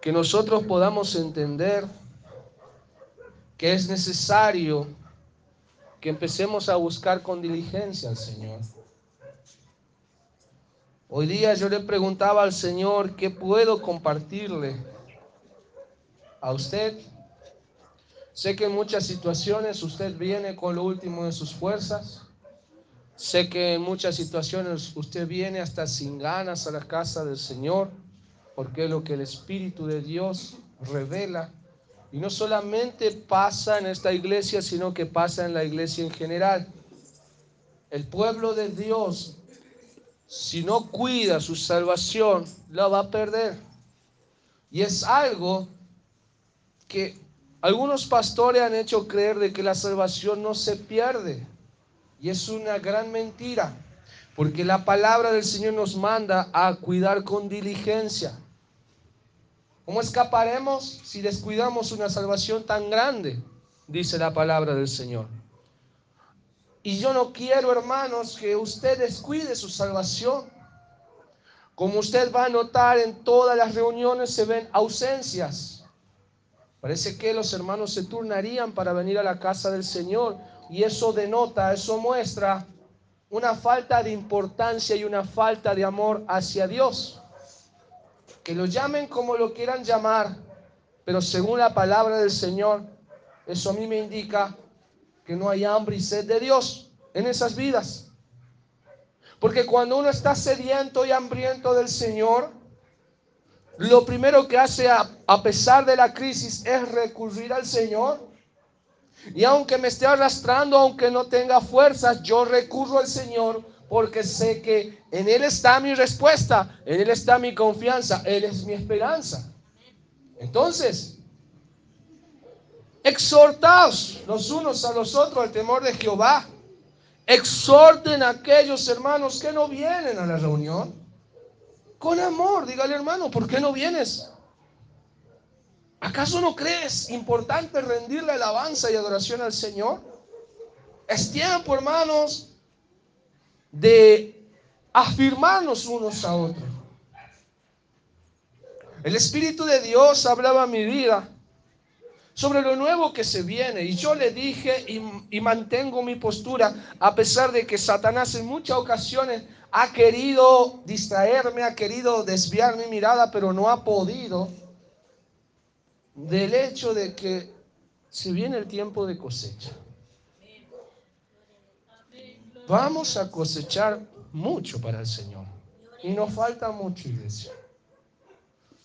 que nosotros podamos entender que es necesario que empecemos a buscar con diligencia al Señor. Hoy día yo le preguntaba al Señor qué puedo compartirle a usted. Sé que en muchas situaciones usted viene con lo último de sus fuerzas. Sé que en muchas situaciones usted viene hasta sin ganas a la casa del Señor, porque es lo que el Espíritu de Dios revela. Y no solamente pasa en esta iglesia, sino que pasa en la iglesia en general. El pueblo de Dios, si no cuida su salvación, la va a perder. Y es algo que algunos pastores han hecho creer de que la salvación no se pierde. Y es una gran mentira, porque la palabra del Señor nos manda a cuidar con diligencia. ¿Cómo escaparemos si descuidamos una salvación tan grande? Dice la palabra del Señor. Y yo no quiero, hermanos, que usted descuide su salvación. Como usted va a notar en todas las reuniones se ven ausencias. Parece que los hermanos se turnarían para venir a la casa del Señor y eso denota, eso muestra una falta de importancia y una falta de amor hacia Dios que lo llamen como lo quieran llamar, pero según la palabra del Señor, eso a mí me indica que no hay hambre y sed de Dios en esas vidas. Porque cuando uno está sediento y hambriento del Señor, lo primero que hace a, a, pesar de la crisis es recurrir al Señor. Y aunque me esté arrastrando, aunque no tenga fuerzas, yo recurro al Señor porque sé que en Él está mi respuesta, en Él está mi confianza, Él es mi esperanza. Entonces, exhortaos los unos a los otros al temor de Jehová. Exhorten a aquellos hermanos que no vienen a la reunión. Con amor, dígale hermano, ¿por qué no vienes? ¿Acaso no crees importante rendirle alabanza y adoración al Señor? Es tiempo, hermanos, de afirmarnos unos a otros. El Espíritu de Dios hablaba a mi vida sobre lo nuevo que se viene. Y yo le dije y, y, mantengo mi postura, a pesar de que Satanás en muchas ocasiones ha querido distraerme, ha querido desviar mi mirada, pero no ha podido, del hecho de que se viene el tiempo de cosecha. Vamos a cosechar mucho para el Señor. Y nos falta mucho, iglesia.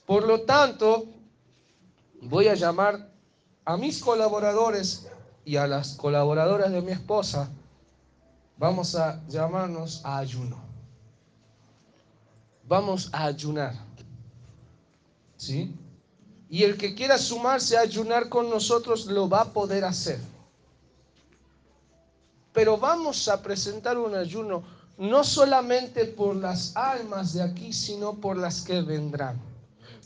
Por lo tanto, voy a llamar a mis colaboradores y a las colaboradoras de mi esposa. Vamos a llamarnos a ayuno. Vamos a ayunar. ¿Sí? Y el que quiera sumarse a ayunar con nosotros lo va a poder hacer. Pero vamos a presentar un ayuno no solamente por las almas de aquí, sino por las que vendrán.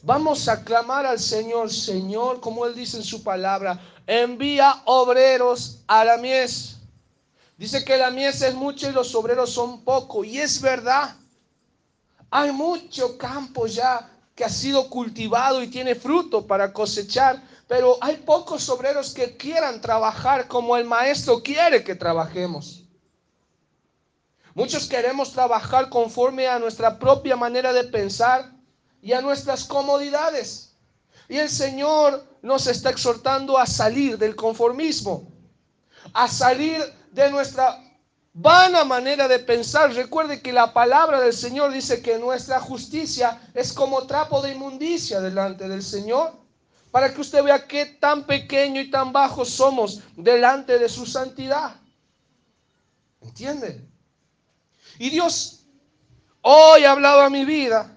Vamos a clamar al Señor, Señor, como Él dice en su palabra, envía obreros a la mies. Dice que la mies es mucha y los obreros son pocos. Y es verdad. Hay mucho campo ya que ha sido cultivado y tiene fruto para cosechar, pero hay pocos obreros que quieran trabajar como el maestro quiere que trabajemos. Muchos queremos trabajar conforme a nuestra propia manera de pensar y a nuestras comodidades. Y el Señor nos está exhortando a salir del conformismo, a salir de nuestra vana manera de pensar. Recuerde que la palabra del Señor dice que nuestra justicia es como trapo de inmundicia delante del Señor para que usted vea qué tan pequeño y tan bajo somos delante de su santidad. ¿Entiende? Y Dios hoy hablaba a mi vida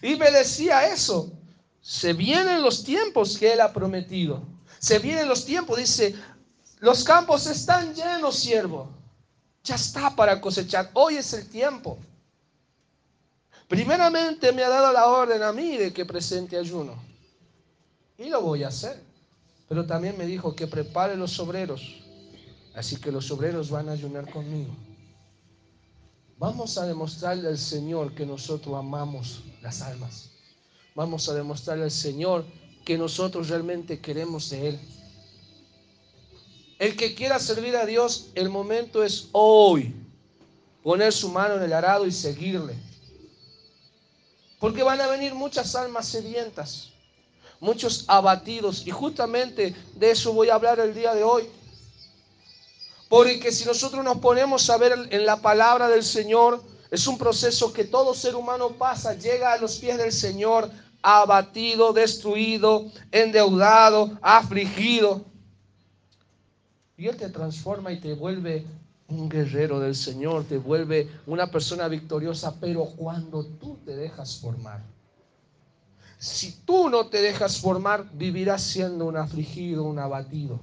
y me decía eso. Se vienen los tiempos que Él ha prometido. Se vienen los tiempos, dice, los campos están llenos, siervo. Ya está para cosechar. Hoy es el tiempo. Primeramente me ha dado la orden a mí de que presente ayuno. Y lo voy a hacer. Pero también me dijo que prepare los obreros. Así que los obreros van a ayunar conmigo. Vamos a demostrarle al Señor que nosotros amamos las almas. vamos a demostrarle al Señor que nosotros realmente queremos de Él. El que quiera servir a Dios, el momento es hoy. Poner su mano en el arado y seguirle. Porque van a venir muchas almas sedientas, muchos abatidos. Y justamente de eso voy a hablar el día de hoy. Porque si nosotros nos ponemos a ver en la palabra del Señor, es un proceso que todo ser humano pasa, llega a los pies del Señor abatido, destruido, endeudado, afligido. Y Él te transforma y te vuelve un guerrero del Señor, te vuelve una persona victoriosa, pero cuando tú te dejas formar. Si tú no te dejas formar, vivirás siendo un afligido, un abatido.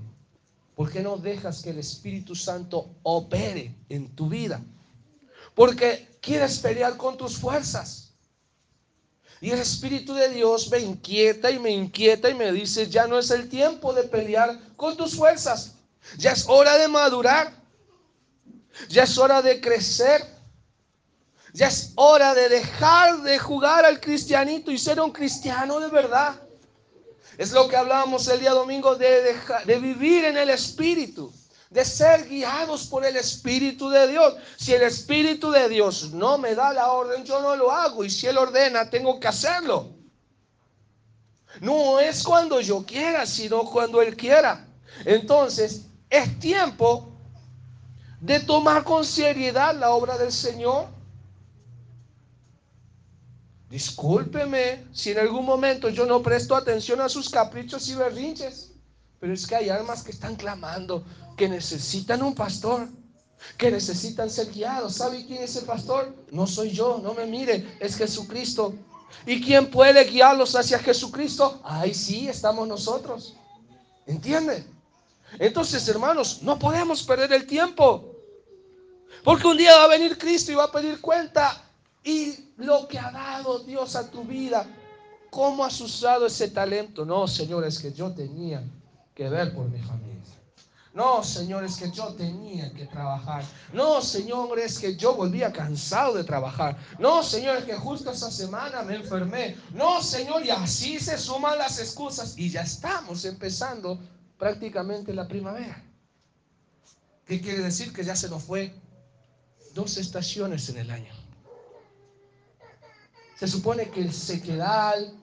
Porque no dejas que el Espíritu Santo opere en tu vida. Porque quieres pelear con tus fuerzas. Y el Espíritu de Dios me inquieta y me inquieta y me dice, ya no es el tiempo de pelear con tus fuerzas. Ya es hora de madurar. Ya es hora de crecer. Ya es hora de dejar de jugar al cristianito y ser un cristiano de verdad. Es lo que hablábamos el día domingo de, de vivir en el Espíritu, de ser guiados por el Espíritu de Dios. Si el Espíritu de Dios no me da la orden, yo no lo hago. Y si Él ordena, tengo que hacerlo. No es cuando yo quiera, sino cuando Él quiera. Entonces, es tiempo de tomar con seriedad la obra del Señor. Discúlpeme si en algún momento yo no presto atención a sus caprichos y berrinches, pero es que hay almas que están clamando, que necesitan un pastor, que necesitan ser guiados. ¿Sabe quién es el pastor? No soy yo, no me mire, es Jesucristo. ¿Y quién puede guiarlos hacia Jesucristo? Ahí sí estamos nosotros. ¿Entiende? Entonces, hermanos, no podemos perder el tiempo. Porque un día va a venir Cristo y va a pedir cuenta. Y lo que ha dado Dios a tu vida, cómo has usado ese talento. No, Señor, es que yo tenía que ver por mi familia. No, Señor, es que yo tenía que trabajar. No, Señor, es que yo volvía cansado de trabajar. No, Señor, es que justo esa semana me enfermé. No, Señor, y así se suman las excusas. Y ya estamos empezando prácticamente la primavera. ¿Qué quiere decir? Que ya se nos fue dos estaciones en el año. Se supone que el sequedal,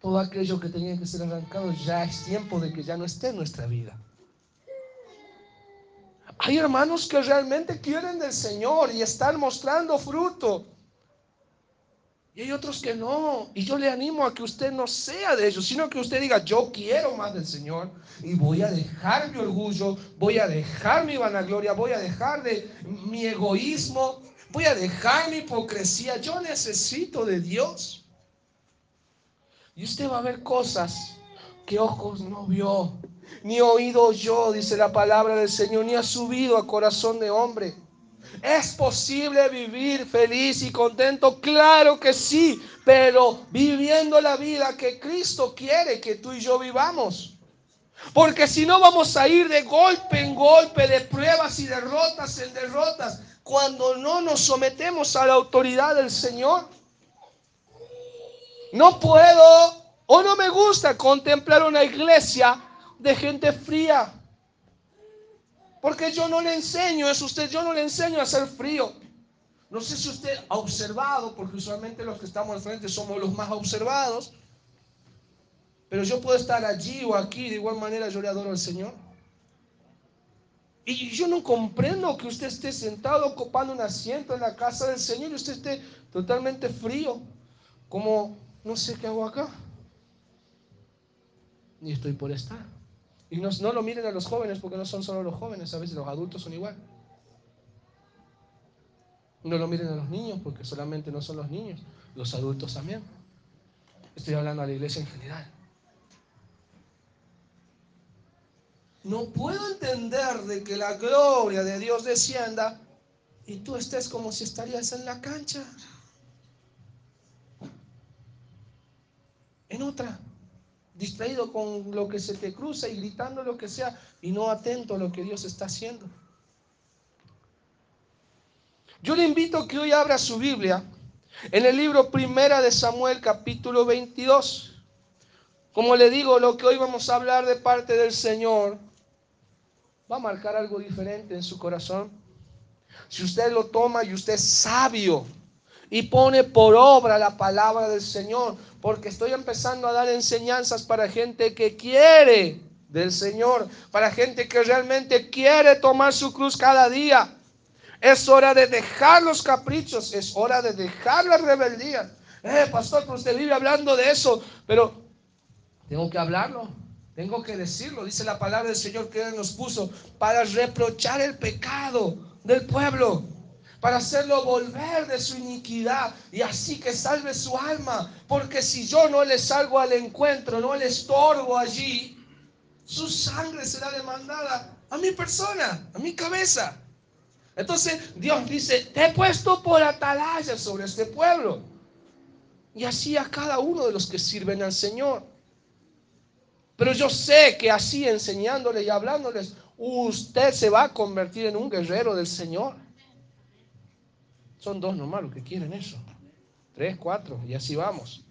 todo aquello que tenía que ser arrancado, ya es tiempo de que ya no esté en nuestra vida. Hay hermanos que realmente quieren del Señor y están mostrando fruto. Y hay otros que no. Y yo le animo a que usted no sea de ellos, sino que usted diga, yo quiero más del Señor y voy a dejar mi orgullo, voy a dejar mi vanagloria, voy a dejar de mi egoísmo, voy a dejar mi hipocresía. Yo necesito de Dios. Y usted va a ver cosas que ojos no vio, ni oído yo, dice la palabra del Señor, ni ha subido a corazón de hombre ¿Es posible vivir feliz y contento? Claro que sí, pero viviendo la vida que Cristo quiere que tú y yo vivamos. Porque si no vamos a ir de golpe en golpe, de pruebas y derrotas en derrotas, cuando no nos sometemos a la autoridad del Señor. No puedo o no me gusta contemplar una iglesia de gente fría, porque yo no le enseño eso, usted, yo no le enseño a hacer frío. No sé si usted ha observado, porque usualmente los que estamos al frente somos los más observados. Pero yo puedo estar allí o aquí, de igual manera yo le adoro al Señor. Y yo no comprendo que usted esté sentado ocupando un asiento en la casa del Señor y usted esté totalmente frío, como no sé qué hago acá. Ni estoy por estar. Y no, no lo miren a los jóvenes porque no son solo los jóvenes, a veces los adultos son igual. No lo miren a los niños porque solamente no son los niños, los adultos también. Estoy hablando a la iglesia en general. No puedo entender de que la gloria de Dios descienda y tú estés como si estarías en la cancha. En otra distraído con lo que se te cruza y gritando lo que sea y no atento a lo que Dios está haciendo. Yo le invito que hoy abra su Biblia En el libro Primera de Samuel, capítulo 22. Como le digo, lo que hoy vamos a hablar de parte del Señor va a marcar algo diferente en su corazón. Si usted lo toma y usted es sabio y pone por obra la palabra del Señor, porque estoy empezando a dar enseñanzas para gente que quiere del Señor, para gente que realmente quiere tomar su cruz cada día. Es hora de dejar los caprichos, es hora de dejar la rebeldía. Eh, pastor, pero usted vive hablando de eso, pero tengo que hablarlo, tengo que decirlo. Dice la palabra del Señor que Él nos puso para reprochar el pecado del pueblo, para hacerlo volver de su iniquidad y así que salve su alma. Porque si yo no le salgo al encuentro, no le estorbo allí, su sangre será demandada a mi persona, a mi cabeza. Entonces Dios dice, te he puesto por atalaya sobre este pueblo. Y así a cada uno de los que sirven al Señor. Pero yo sé que así enseñándoles y hablándoles, usted se va a convertir en un guerrero del Señor. Son dos nomás los que quieren eso. Tres, cuatro, y así vamos.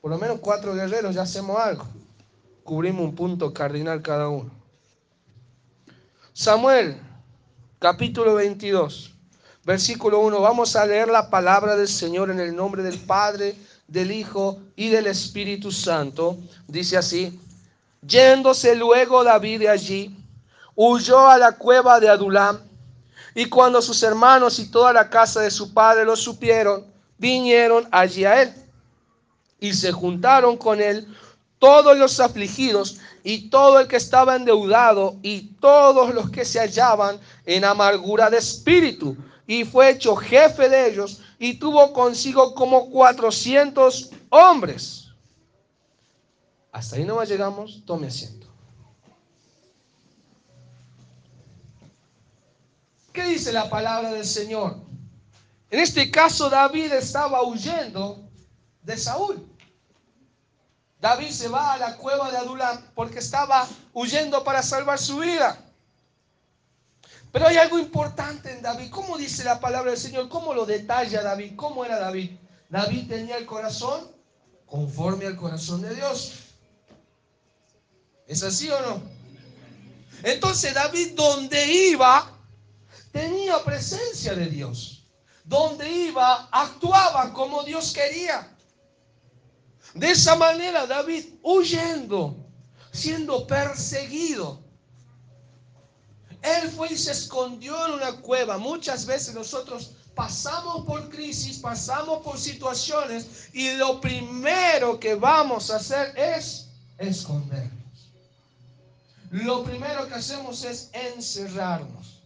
Por lo menos cuatro guerreros, ya hacemos algo. Cubrimos un punto cardinal cada uno. Samuel capítulo 22, versículo 1. Vamos a leer la palabra del Señor en el nombre del Padre, del Hijo y del Espíritu Santo. Dice así, yéndose luego David de allí, huyó a la cueva de Adulam, y cuando sus hermanos y toda la casa de su padre lo supieron, vinieron allí a él, y se juntaron con él todos los afligidos y todo el que estaba endeudado y todos los que se hallaban en amargura de espíritu. Y fue hecho jefe de ellos y tuvo consigo como 400 hombres. Hasta ahí nomás llegamos, tome asiento. ¿Qué dice la palabra del Señor? En este caso David estaba huyendo de Saúl. David se va a la cueva de Adulam porque estaba huyendo para salvar su vida. Pero hay algo importante en David. ¿Cómo dice la palabra del Señor? ¿Cómo lo detalla David? ¿Cómo era David? David tenía el corazón conforme al corazón de Dios. ¿Es así o no? Entonces David donde iba tenía presencia de Dios. Donde iba actuaba como Dios quería. De esa manera David huyendo, siendo perseguido. Él fue y se escondió en una cueva. Muchas veces nosotros pasamos por crisis, pasamos por situaciones y lo primero que vamos a hacer es escondernos. Lo primero que hacemos es encerrarnos.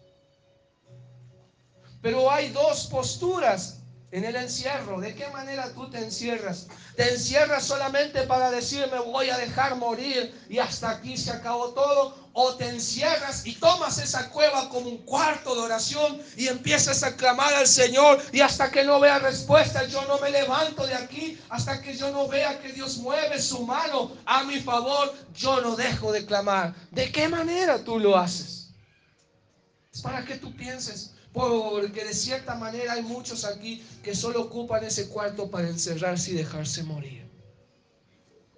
Pero hay dos posturas en el encierro. ¿De qué manera tú te encierras? ¿Te encierras solamente para decir me voy a dejar morir y hasta aquí se acabó todo? ¿O te encierras y tomas esa cueva como un cuarto de oración y empiezas a clamar al Señor y hasta que no vea respuesta yo no me levanto de aquí, hasta que yo no vea que Dios mueve su mano a mi favor, yo no dejo de clamar. ¿De qué manera tú lo haces? Es para que tú pienses. Porque de cierta manera hay muchos aquí que solo ocupan ese cuarto para encerrarse y dejarse morir.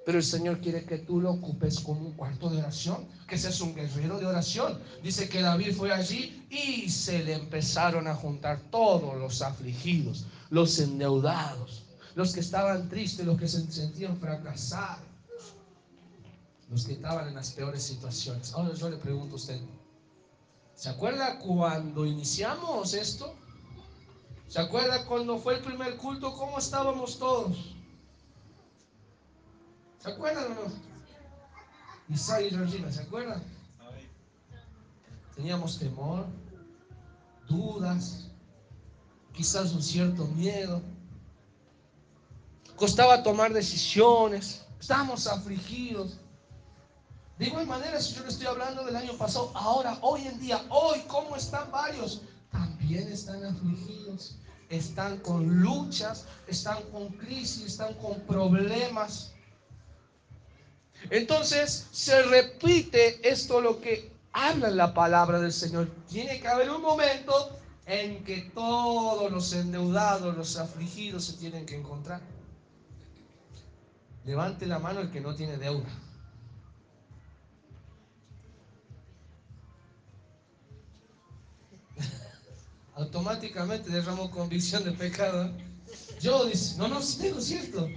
Pero el Señor quiere que tú lo ocupes como un cuarto de oración, que seas un guerrero de oración. Dice que David fue allí y se le empezaron a juntar todos los afligidos, los endeudados, los que estaban tristes, los que se sentían fracasados, los que estaban en las peores situaciones. Ahora yo le pregunto a usted, ¿Se acuerda cuando iniciamos esto? ¿Se acuerda cuando fue el primer culto? ¿Cómo estábamos todos? ¿Se acuerdan o no? Y ¿se acuerdan? Teníamos temor, dudas, quizás un cierto miedo. Costaba tomar decisiones, estábamos afligidos. De igual manera, si yo le estoy hablando del año pasado, ahora, hoy en día, hoy, ¿cómo están varios? También están afligidos, están con luchas, están con crisis, están con problemas. Entonces, se repite esto lo que habla la palabra del Señor. Tiene que haber un momento en que todos los endeudados, los afligidos se tienen que encontrar. Levante la mano el que no tiene deuda. Automáticamente derramó convicción de pecado. Yo dice, no, no, es cierto.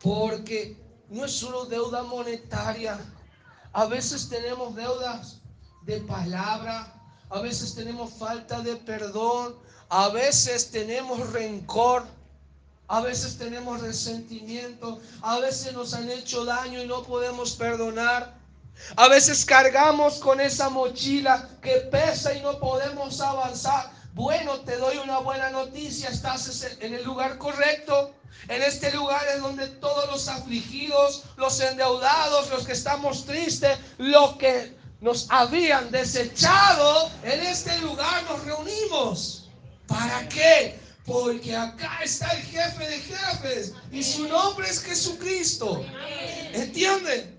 Porque no es solo deuda monetaria. A veces tenemos deudas de palabra, a veces tenemos falta de perdón, a veces tenemos rencor, a veces tenemos resentimiento, a veces nos han hecho daño y no podemos perdonar. A veces cargamos con esa mochila que pesa y no podemos avanzar. Bueno, te doy una buena noticia, estás en el lugar correcto. En este lugar es donde todos los afligidos, los endeudados, los que estamos tristes, los que nos habían desechado, en este lugar nos reunimos. ¿Para qué? Porque acá está el jefe de jefes y su nombre es Jesucristo. ¿Entienden?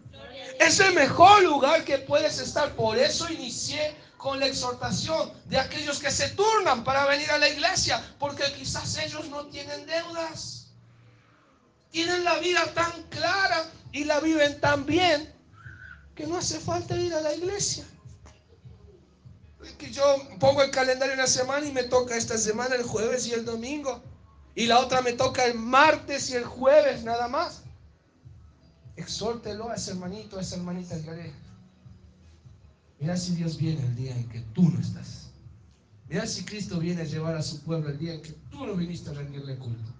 Es el mejor lugar que puedes estar. Por eso inicié con la exhortación de aquellos que se turnan para venir a la iglesia, porque quizás ellos no tienen deudas. Tienen la vida tan clara y la viven tan bien que no hace falta ir a la iglesia. que yo pongo el calendario una semana y me toca esta semana el jueves y el domingo. Y la otra me toca el martes y el jueves nada más. Exhórtelo a ese hermanito, a esa hermanita que Mira si Dios viene el día en que tú no estás. Mira si Cristo viene a llevar a su pueblo el día en que tú no viniste a rendirle culto.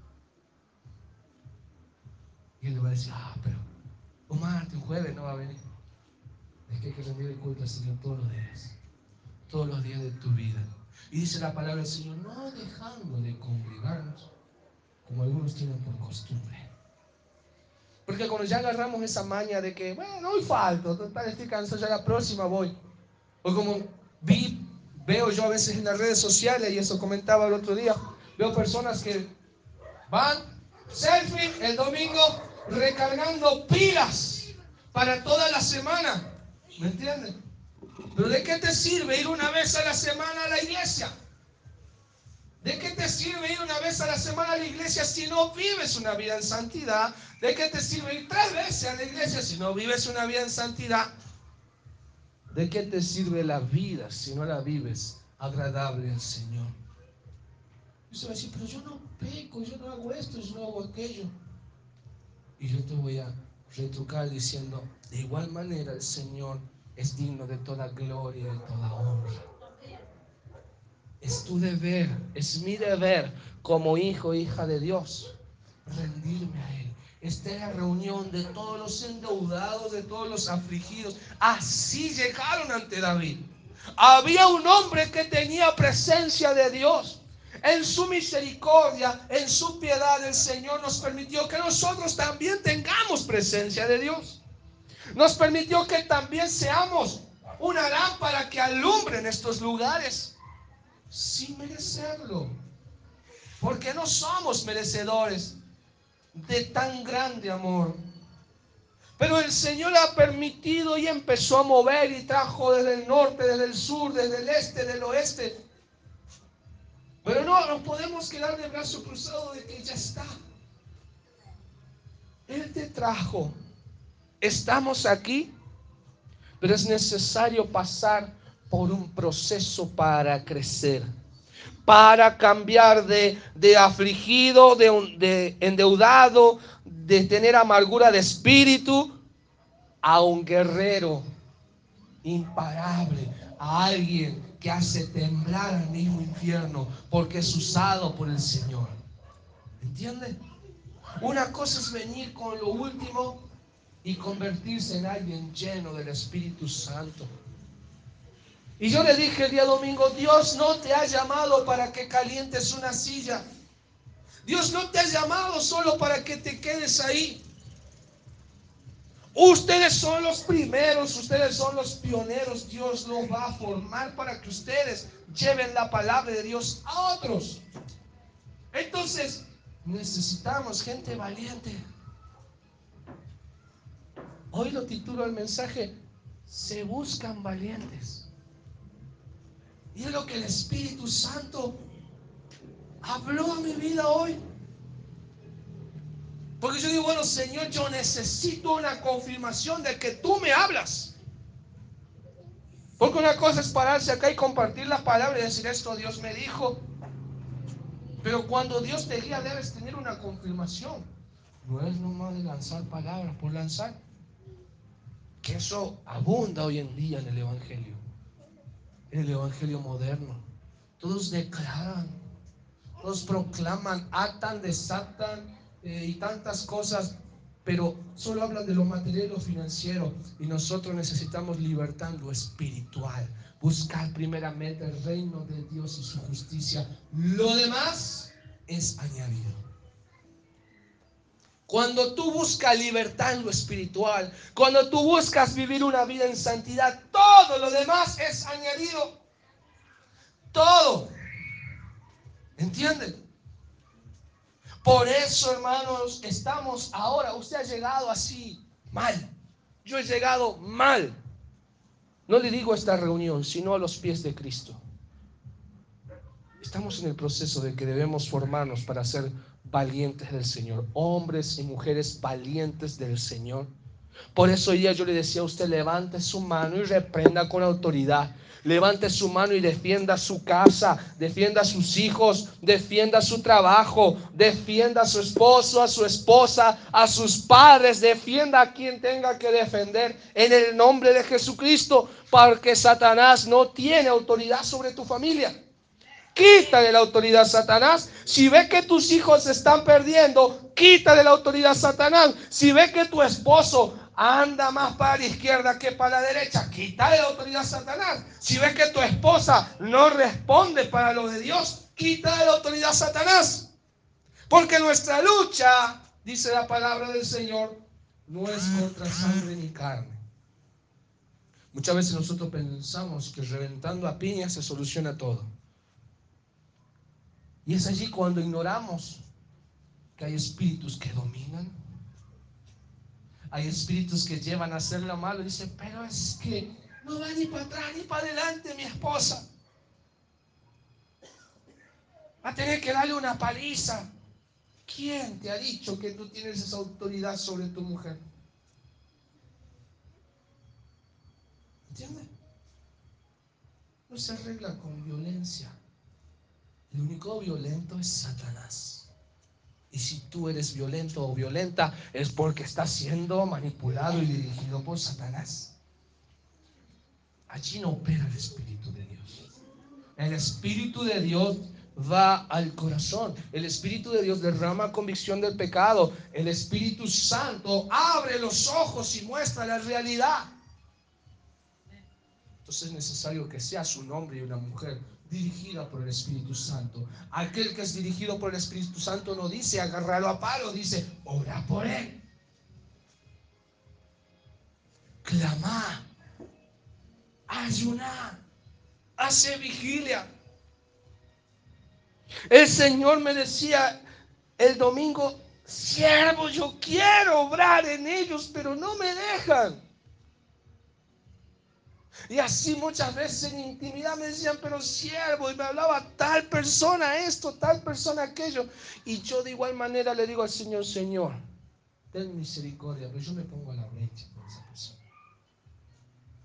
Y él le va a decir, ah, pero un martes, un jueves no va a venir. Es que hay que rendirle culto al Señor todos los días. Todos los días de tu vida. Y dice la palabra del Señor, no dejando de congregarnos, como algunos tienen por costumbre. Porque cuando ya agarramos esa maña de que, bueno, hoy falto, total, estoy cansado, ya la próxima voy. O como vi, veo yo a veces en las redes sociales, y eso comentaba el otro día, veo personas que van, selfie el domingo, recargando pilas para toda la semana. ¿Me entienden? Pero ¿de qué te sirve ir una vez a la semana a la iglesia? ¿De qué te sirve ir una vez a la semana a la iglesia si no vives una vida en santidad? ¿De qué te sirve ir tres veces a la iglesia si no vives una vida en santidad? ¿De qué te sirve la vida si no la vives agradable al Señor? Y va a decir, pero yo no peco, yo no hago esto, yo no hago aquello. Y yo te voy a retrucar diciendo, de igual manera el Señor es digno de toda gloria y de toda honra. Es tu deber, es mi deber como hijo, hija de Dios, rendirme a Él. Esta es la reunión de todos los endeudados, de todos los afligidos. Así llegaron ante David. Había un hombre que tenía presencia de Dios. En su misericordia, en su piedad, el Señor nos permitió que nosotros también tengamos presencia de Dios. Nos permitió que también seamos una lámpara que alumbre en estos lugares sin merecerlo. Porque no somos merecedores de tan grande amor. Pero el Señor ha permitido y empezó a mover y trajo desde el norte, desde el sur, desde el este, del oeste. Pero no nos podemos quedar de brazo cruzado de que ya está. Él te trajo. Estamos aquí, pero es necesario pasar por un proceso para crecer, para cambiar de, afligido, de, de endeudado, de tener amargura de espíritu, a un guerrero imparable, a alguien que hace temblar al mismo infierno porque es usado por el Señor. ¿Entiende? Una cosa es venir con lo último y convertirse en alguien lleno del Espíritu Santo. Y yo le dije el día domingo, Dios no te ha llamado para que calientes una silla. Dios no te ha llamado solo para que te quedes ahí. Ustedes son los primeros, ustedes son los pioneros. Dios los va a formar para que ustedes lleven la palabra de Dios a otros. Entonces, necesitamos gente valiente. Hoy lo titulo el mensaje, se buscan valientes. Y es lo que el Espíritu Santo habló a mi vida hoy. Porque yo digo, bueno, Señor, yo necesito una confirmación de que tú me hablas. Porque una cosa es pararse acá y compartir la palabra y decir esto Dios me dijo. Pero cuando Dios te guía debes tener una confirmación. No es nomás de lanzar palabras por lanzar. Que eso abunda hoy en día en el Evangelio. En el Evangelio moderno. Todos declaran, todos proclaman, atan, desatan eh, y tantas cosas pero solo hablan de lo material y lo financiero. Y nosotros necesitamos libertad en lo espiritual. Buscar primeramente el reino de Dios y su justicia. Lo demás es añadido. Cuando tú buscas libertad en lo espiritual, cuando tú buscas vivir una vida en santidad, todo lo demás es añadido. Todo. ¿Entienden? Por eso, hermanos, estamos ahora. Usted ha llegado así mal. Yo he llegado mal. No le digo a esta reunión, sino a los pies de Cristo. Estamos en el proceso de que debemos formarnos para ser valientes del Señor, hombres y mujeres valientes del Señor. Por eso hoy día yo le decía a usted, levante su mano y reprenda con autoridad levante su mano y defienda su casa, defienda a sus hijos, defienda su trabajo, defienda a su esposo, a su esposa, a sus padres, defienda a quien tenga que defender en el nombre de Jesucristo, porque Satanás no tiene autoridad sobre tu familia. Quítale la autoridad Satanás. Si ve que tus hijos se están perdiendo, quítale la autoridad Satanás. Si ve que tu esposo anda más para la izquierda que para la derecha, quítale la autoridad Satanás. Si ves que tu esposa no responde para lo de Dios, quítale la autoridad Satanás. Porque nuestra lucha, dice la palabra del Señor, no es contra sangre ni carne. Muchas veces nosotros pensamos que reventando a piña se soluciona todo. Y es allí cuando ignoramos que hay espíritus que dominan hay espíritus que llevan a hacer lo malo. Dice, pero es que no va ni para atrás ni para adelante mi esposa. Va a tener que darle una paliza. ¿Quién te ha dicho que tú tienes esa autoridad sobre tu mujer? ¿Entiendes? No se arregla con violencia. El único violento es Satanás. Y si tú eres violento o violenta, es porque estás siendo manipulado y dirigido por Satanás. Allí no opera el Espíritu de Dios. El Espíritu de Dios va al corazón. El Espíritu de Dios derrama convicción del pecado. El Espíritu Santo abre los ojos y muestra la realidad. Entonces es necesario que sea su nombre y una mujer dirigida por el Espíritu Santo. Aquel que es dirigido por el Espíritu Santo no dice agarrarlo a palo, dice ora por él. Clama, ayuna, hace vigilia. El Señor me decía el domingo, siervo, yo quiero obrar en ellos, pero no me dejan. Y así muchas veces en intimidad me decían, pero siervo, y me hablaba tal persona esto, tal persona aquello. Y yo de igual manera le digo al Señor, Señor, ten misericordia, pero yo me pongo a la brecha por esa persona.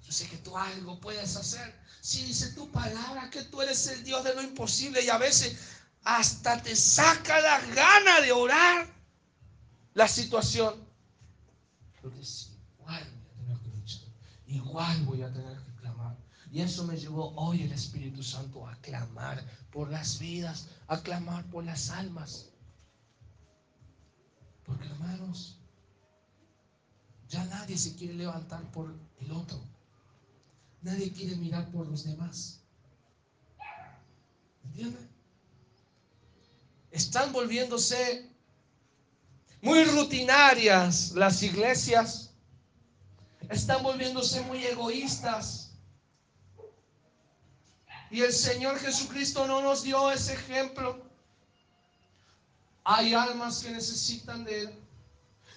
Yo sé que tú algo puedes hacer. Si dice tu palabra que tú eres el Dios de lo imposible y a veces hasta te saca la gana de orar la situación. Pero igual voy a tener que luchar, igual voy a tener que y eso me llevó hoy el Espíritu Santo a clamar por las vidas, a clamar por las almas. Porque hermanos, ya nadie se quiere levantar por el otro. Nadie quiere mirar por los demás. ¿Entienden? Están volviéndose muy rutinarias las iglesias. Están volviéndose muy egoístas. Y el Señor Jesucristo no nos dio ese ejemplo. Hay almas que necesitan de Él.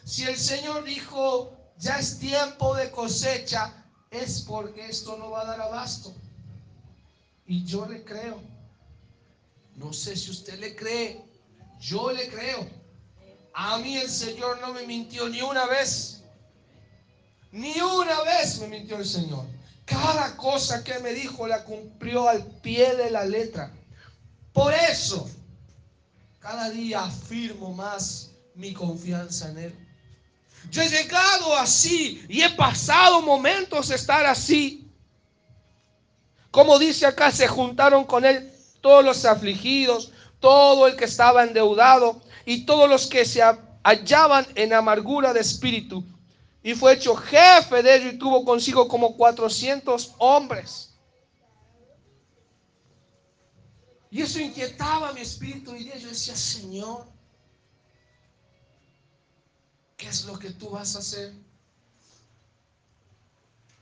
Si el Señor dijo, ya es tiempo de cosecha, es porque esto no va a dar abasto. Y yo le creo. No sé si usted le cree. Yo le creo. A mí el Señor no me mintió ni una vez. Ni una vez me mintió el Señor. Cada cosa que me dijo la cumplió al pie de la letra. Por eso, cada día afirmo más mi confianza en Él. Yo he llegado así y he pasado momentos de estar así. Como dice acá, se juntaron con Él todos los afligidos, todo el que estaba endeudado y todos los que se hallaban en amargura de espíritu. Y fue hecho jefe de ellos y tuvo consigo como 400 hombres. Y eso inquietaba mi espíritu y yo decía, Señor, ¿qué es lo que tú vas a hacer?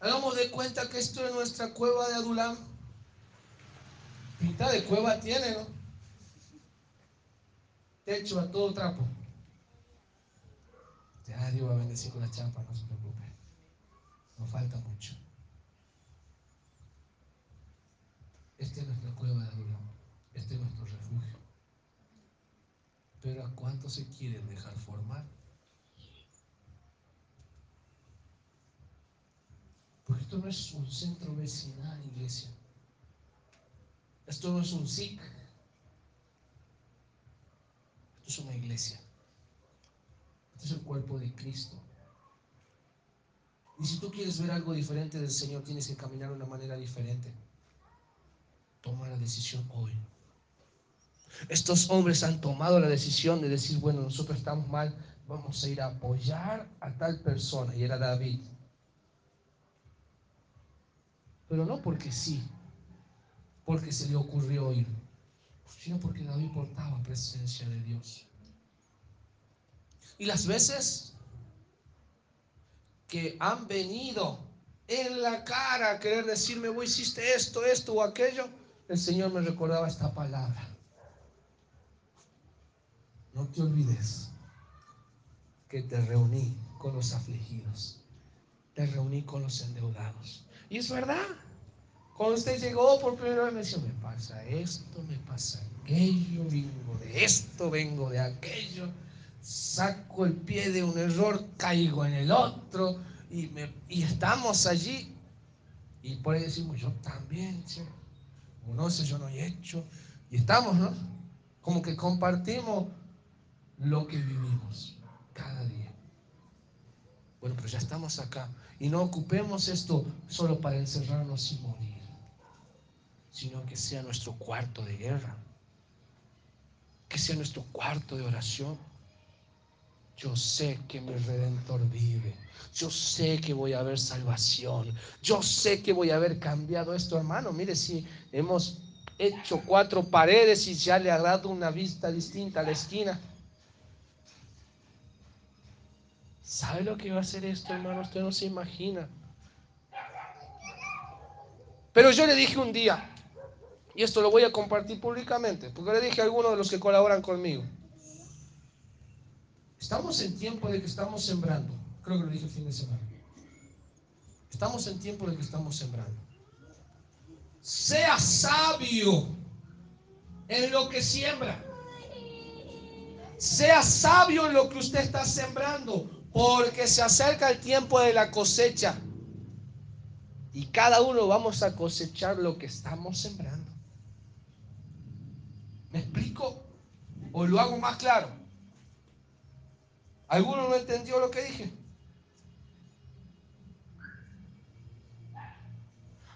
Hagamos de cuenta que esto es nuestra cueva de Adulam. Pinta de cueva tiene, ¿no? Techo a todo trapo. Dios va a bendecir con la champa, no se preocupe. No falta mucho. Esta es nuestra cueva de Adulam. Este es nuestro refugio. Pero ¿a cuánto se quieren dejar formar? Porque esto no es un centro vecinal, iglesia. Esto no es un SIC. Esto es una iglesia. Es el cuerpo de Cristo. Y si tú quieres ver algo diferente del Señor, tienes que caminar de una manera diferente. Toma la decisión hoy. Estos hombres han tomado la decisión de decir, bueno, nosotros estamos mal, vamos a ir a apoyar a tal persona. Y era David. Pero no porque sí, porque se le ocurrió ir, sino porque David portaba presencia de Dios. Y las veces que han venido en la cara a querer decirme, vos hiciste esto, esto o aquello, el Señor me recordaba esta palabra. No te olvides que te reuní con los afligidos, te reuní con los endeudados. Y es verdad. Cuando usted llegó por primera vez me decía, me pasa esto, me pasa aquello, vengo de esto, vengo de aquello, saco el pie de un error, caigo en el otro y, me, y estamos allí. Y por ahí decimos, yo también, no sé, yo no he hecho. Y estamos, ¿no? Como que compartimos lo que vivimos cada día. Bueno, pero ya estamos acá. Y no ocupemos esto solo para encerrarnos y morir, sino que sea nuestro cuarto de guerra, que sea nuestro cuarto de oración. Yo sé que mi redentor vive. Yo sé que voy a ver salvación. Yo sé que voy a haber cambiado esto, hermano. Mire, si hemos hecho cuatro paredes y ya le ha dado una vista distinta a la esquina. ¿Sabe lo que va a hacer esto, hermano? Usted no se imagina. Pero yo le dije un día, y esto lo voy a compartir públicamente, porque le dije a algunos de los que colaboran conmigo. Estamos en tiempo de que estamos sembrando. Creo que lo dije el fin de semana. Estamos en tiempo de que estamos sembrando. Sea sabio en lo que siembra. Sea sabio en lo que usted está sembrando porque se acerca el tiempo de la cosecha y cada uno vamos a cosechar lo que estamos sembrando. ¿Me explico? ¿O lo hago más claro? ¿Alguno no entendió lo que dije?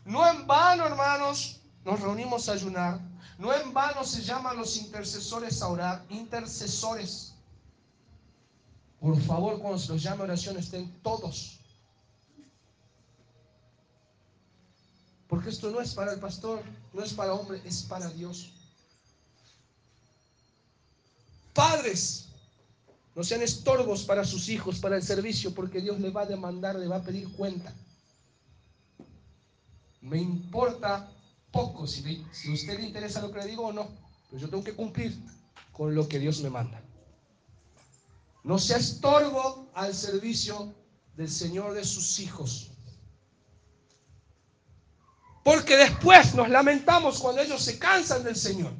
No en vano, hermanos, nos reunimos a ayunar. No en vano se llaman los intercesores a orar. Intercesores. Por favor, cuando se los llame oración, estén todos. Porque esto no es para el pastor, no es para hombre, es para Dios. Padres, no sean estorbos para sus hijos, para el servicio, porque Dios le va a demandar, le va a pedir cuenta. Me importa poco si, a usted le interesa lo que le digo o no, pero yo tengo que cumplir con lo que Dios me manda. No sea estorbo al servicio del Señor de sus hijos. Porque después nos lamentamos cuando ellos se cansan del Señor.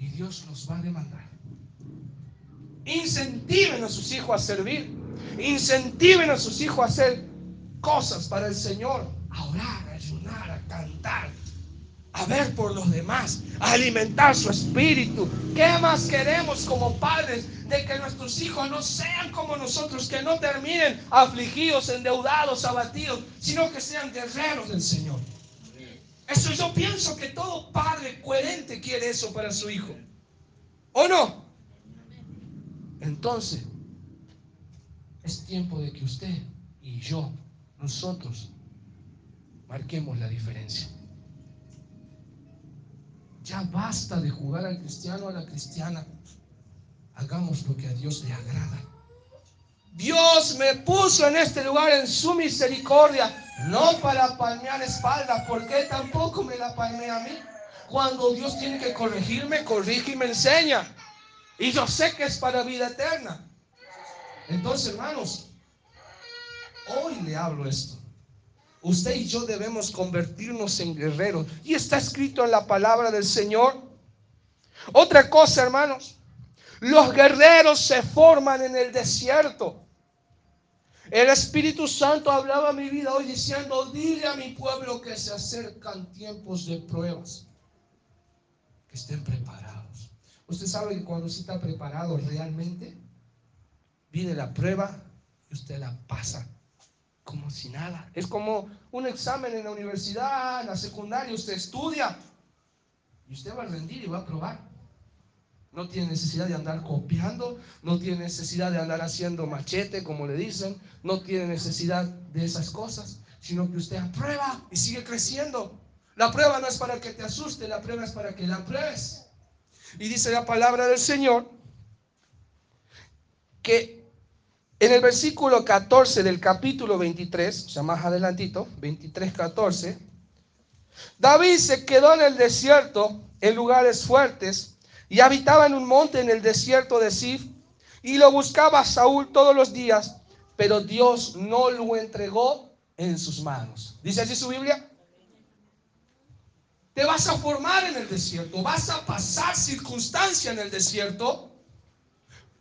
Y Dios nos va a demandar. Incentiven a sus hijos a servir. Incentiven a sus hijos a hacer cosas para el Señor. A orar, a ayunar, a cantar, a ver por los demás, a alimentar su espíritu. ¿Qué más queremos como padres de que nuestros hijos no sean como nosotros, que no terminen afligidos, endeudados, abatidos, sino que sean guerreros del Señor? Eso yo pienso que todo padre coherente quiere eso para su hijo. ¿O no? Entonces, es tiempo de que usted y yo, nosotros, marquemos la diferencia. Ya basta de jugar al cristiano a la cristiana. Hagamos lo que a Dios le agrada. Dios me puso en este lugar en su misericordia, no para palmear espaldas, porque tampoco me la palmea a mí. Cuando Dios tiene que corregirme, corrige y me enseña. Y yo sé que es para vida eterna. Entonces, hermanos, hoy le hablo esto. Usted y yo debemos convertirnos en guerreros. Y está escrito en la palabra del Señor. Otra cosa, hermanos. Los guerreros se forman en el desierto. El Espíritu Santo hablaba a mi vida hoy diciendo, dile a mi pueblo que se acercan tiempos de pruebas. Que estén preparados. Usted sabe que cuando usted está preparado realmente, viene la prueba y usted la pasa como si nada. Es como un examen en la universidad, en la secundaria, usted estudia y usted va a rendir y va a probar. No tiene necesidad de andar copiando, no tiene necesidad de andar haciendo machete, como le dicen, no tiene necesidad de esas cosas, sino que usted aprueba y sigue creciendo. La prueba no es para que te asuste, la prueba es para que la pruebes. Y dice la palabra del Señor que en el versículo 14 del capítulo 23, o sea, más adelantito, 23, 14, David se quedó en el desierto, en lugares fuertes, y habitaba en un monte en el desierto de Sif, y lo buscaba Saúl todos los días, pero Dios no lo entregó en sus manos. ¿Dice así su Biblia? Te vas a formar en el desierto, vas a pasar circunstancia en el desierto,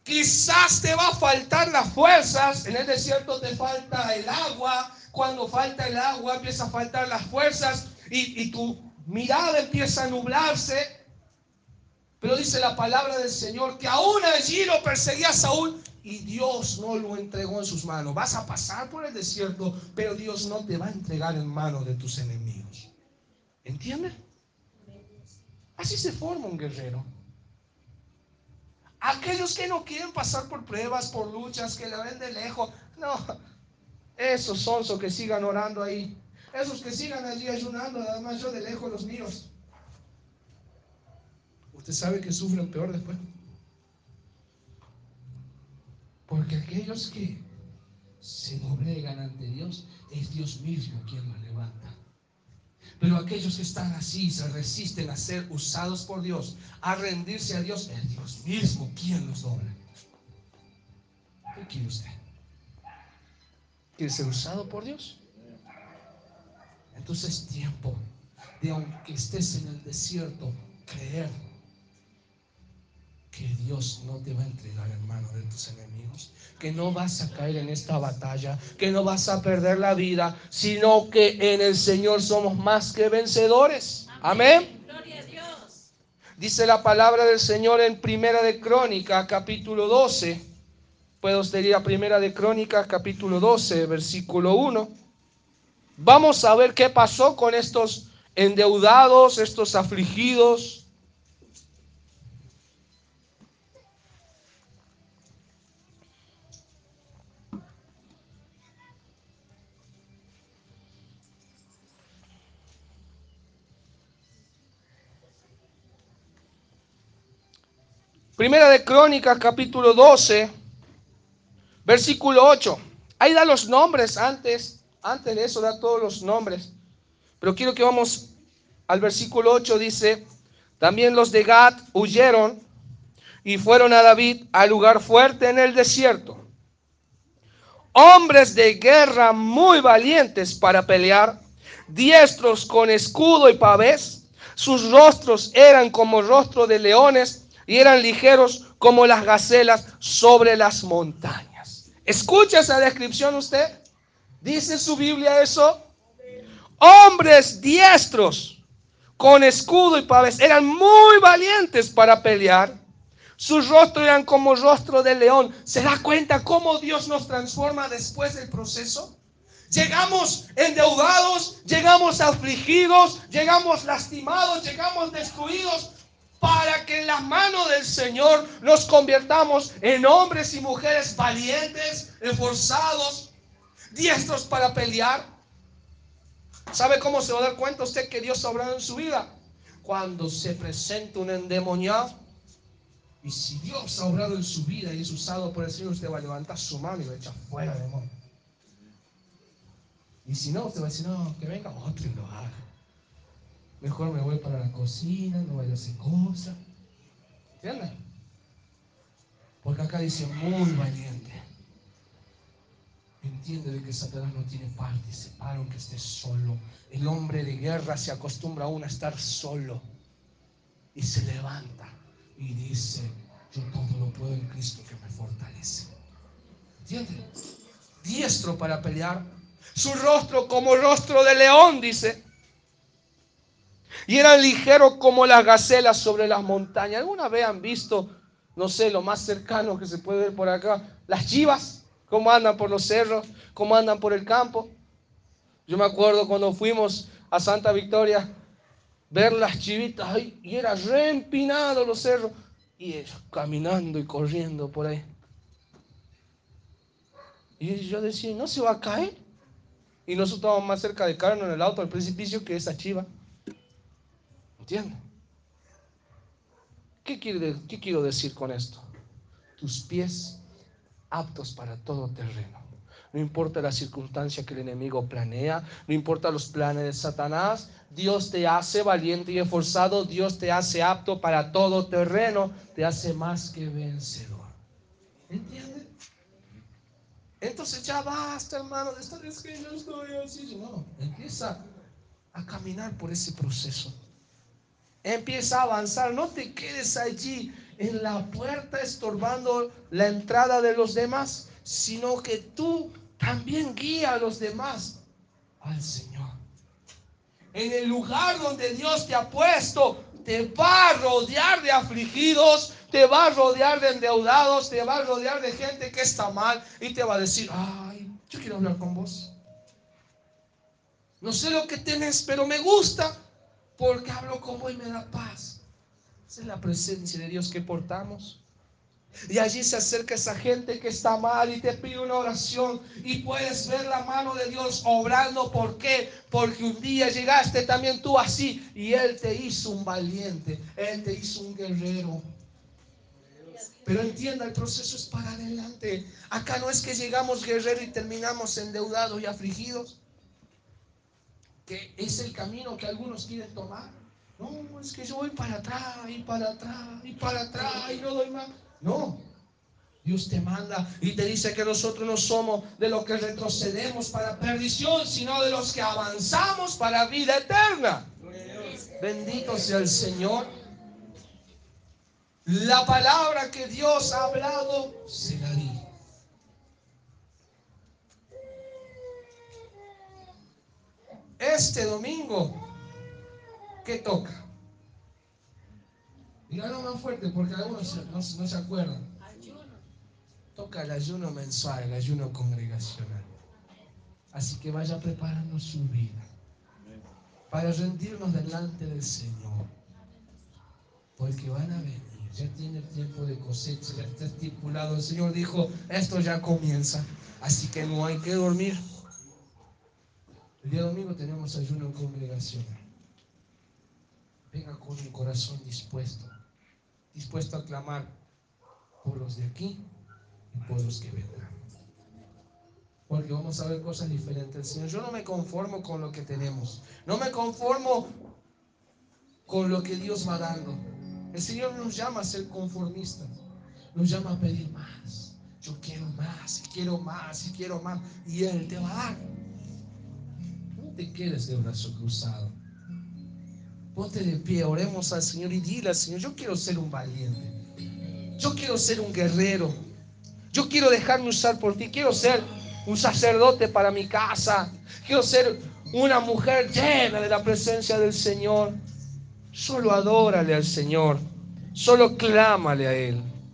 Quizás te va a faltar las fuerzas, en el desierto te falta el agua, cuando falta el agua empieza a faltar las fuerzas y, tu mirada empieza a nublarse. Pero dice la palabra del Señor que aún allí lo perseguía Saúl y Dios no lo entregó en sus manos. Vas a pasar por el desierto, pero Dios no te va a entregar en manos de tus enemigos. ¿Entiendes? Así se forma un guerrero. Aquellos que no quieren pasar por pruebas, por luchas, que la ven de lejos, no, esos son los que sigan orando ahí. Esos que sigan allí ayunando, nada más yo de lejos los míos. Usted sabe que sufren peor después. Porque aquellos que se doblegan ante Dios, es Dios mismo quien los levanta. Pero aquellos que están así, se resisten a ser usados por Dios, a rendirse a Dios, es Dios mismo quien los dobla. ¿Qué quiere usted? ¿Quiere ser usado por Dios? Entonces es tiempo de, aunque estés en el desierto, creer que Dios no te va a entregar en manos de tus enemigos, que no vas a caer en esta batalla, que no vas a perder la vida, sino que en el Señor somos más que vencedores. Amén. Gloria a Dios. Dice la palabra del Señor en Primera de Crónica, capítulo 12. Puedo usted ir a Primera de Crónica, capítulo 12, versículo 1. Vamos a ver qué pasó con estos endeudados, estos afligidos, Primera de Crónicas, capítulo 12, versículo 8. Ahí da los nombres antes, antes de eso da todos los nombres. Pero quiero que vamos al versículo 8, dice, también los de Gad huyeron y fueron a David al lugar fuerte en el desierto. hombres de guerra muy valientes para pelear, diestros con escudo y pavés. Sus rostros eran como rostro de leones y eran ligeros como las gacelas sobre las montañas. ¿Escucha esa descripción usted? ¿Dice su Biblia eso? Hombres diestros con escudo y pavés eran muy valientes para pelear. Sus rostros eran como rostro de león. ¿Se da cuenta cómo Dios nos transforma después del proceso? Llegamos endeudados, llegamos afligidos, llegamos lastimados, llegamos destruidos, para que en las manos del Señor nos convirtamos en hombres y mujeres valientes, esforzados, diestros para pelear. ¿Sabe cómo se va a dar cuenta usted que Dios ha obrado en su vida? Cuando se presenta un endemoniado. Y si Dios ha obrado en su vida y es usado por el Señor, usted va a levantar su mano y va a echar fuera demonio. Y si no, usted va a decir, no, que venga otro y lo haga. Mejor me voy para la cocina, no voy a hacer cosas. ¿Entienden? Porque acá dice muy valiente. Entiende de que Satanás no tiene parte, separa que esté solo. El hombre de guerra se acostumbra aún a estar solo. Y se levanta y dice, yo todo lo puedo en Cristo que me fortalece. ¿Entiende? Diestro para pelear. Su rostro como rostro de león, dice. Y eran ligeros como las gacelas sobre las montañas. ¿Alguna vez han visto, no sé, lo más cercano que se puede ver por acá? Las chivas cómo andan por los cerros, cómo andan por el campo. Yo me acuerdo cuando fuimos a Santa Victoria, ver las chivitas ahí, y era reempinado los cerros, y ellos caminando y corriendo por ahí. Y yo decía, ¿no se va a caer? Y nosotros estábamos más cerca de caernos en el auto al precipicio que esa chiva. ¿Entiendes? ¿Qué, ¿Qué quiero decir con esto? Tus pies aptos para todo terreno. No importa la circunstancia que el enemigo planea, no importa los planes de Satanás, Dios te hace valiente y esforzado, Dios te hace apto para todo terreno, te hace más que vencedor. ¿Entiendes? Entonces ya basta, hermano, de estar es que yo estoy así. No, empieza a caminar por ese proceso. Empieza a avanzar, no te quedes allí en la puerta estorbando la entrada de los demás, sino que tú también guía a los demás al Señor. En el lugar donde Dios te ha puesto, te va a rodear de afligidos, te va a rodear de endeudados, te va a rodear de gente que está mal y te va a decir, ay, yo quiero hablar con vos. No sé lo que tenés, pero me gusta porque hablo con vos y me da paz. Esa es la presencia de Dios que portamos. Y allí se acerca esa gente que está mal y te pide una oración y puedes ver la mano de Dios obrando. ¿Por qué? Porque un día llegaste también tú así y Él te hizo un valiente, Él te hizo un guerrero. Pero entienda, el proceso es para adelante. Acá no es que llegamos guerrero y terminamos endeudados y afligidos, que es el camino que algunos quieren tomar. No, es que yo voy para atrás y para atrás y para atrás y no doy más. No. Dios te manda y te dice que nosotros no somos de los que retrocedemos para perdición, sino de los que avanzamos para vida eterna. Bendito sea el Señor. La palabra que Dios ha hablado se la di. Este domingo ¿Qué toca? Díganlo más fuerte porque algunos no, se acuerdan. Toca el ayuno mensual, el ayuno congregacional. Así que vaya preparando su vida para rendirnos delante del Señor. Porque van a venir, ya tiene el tiempo de cosecha, ya está estipulado. El Señor dijo, esto ya comienza, así que no hay que dormir. El día domingo tenemos ayuno congregacional venga con un corazón dispuesto, dispuesto a clamar por los de aquí y por los que vendrán. Porque vamos a ver cosas diferentes. Señor, yo no me conformo con lo que tenemos. No me conformo con lo que Dios va dando. El Señor nos llama a ser conformistas. Nos llama a pedir más. Yo quiero más más, y quiero más, y quiero más. Y Él te va a dar. Te quedes de brazo cruzado. Ponte de pie, oremos al Señor y dile al Señor, yo quiero ser un valiente. Yo quiero ser un guerrero. Yo quiero dejarme usar por ti. Quiero ser un sacerdote para mi casa. Quiero ser una mujer llena de la presencia del Señor. Solo adórale al Señor. Solo clámale a Él.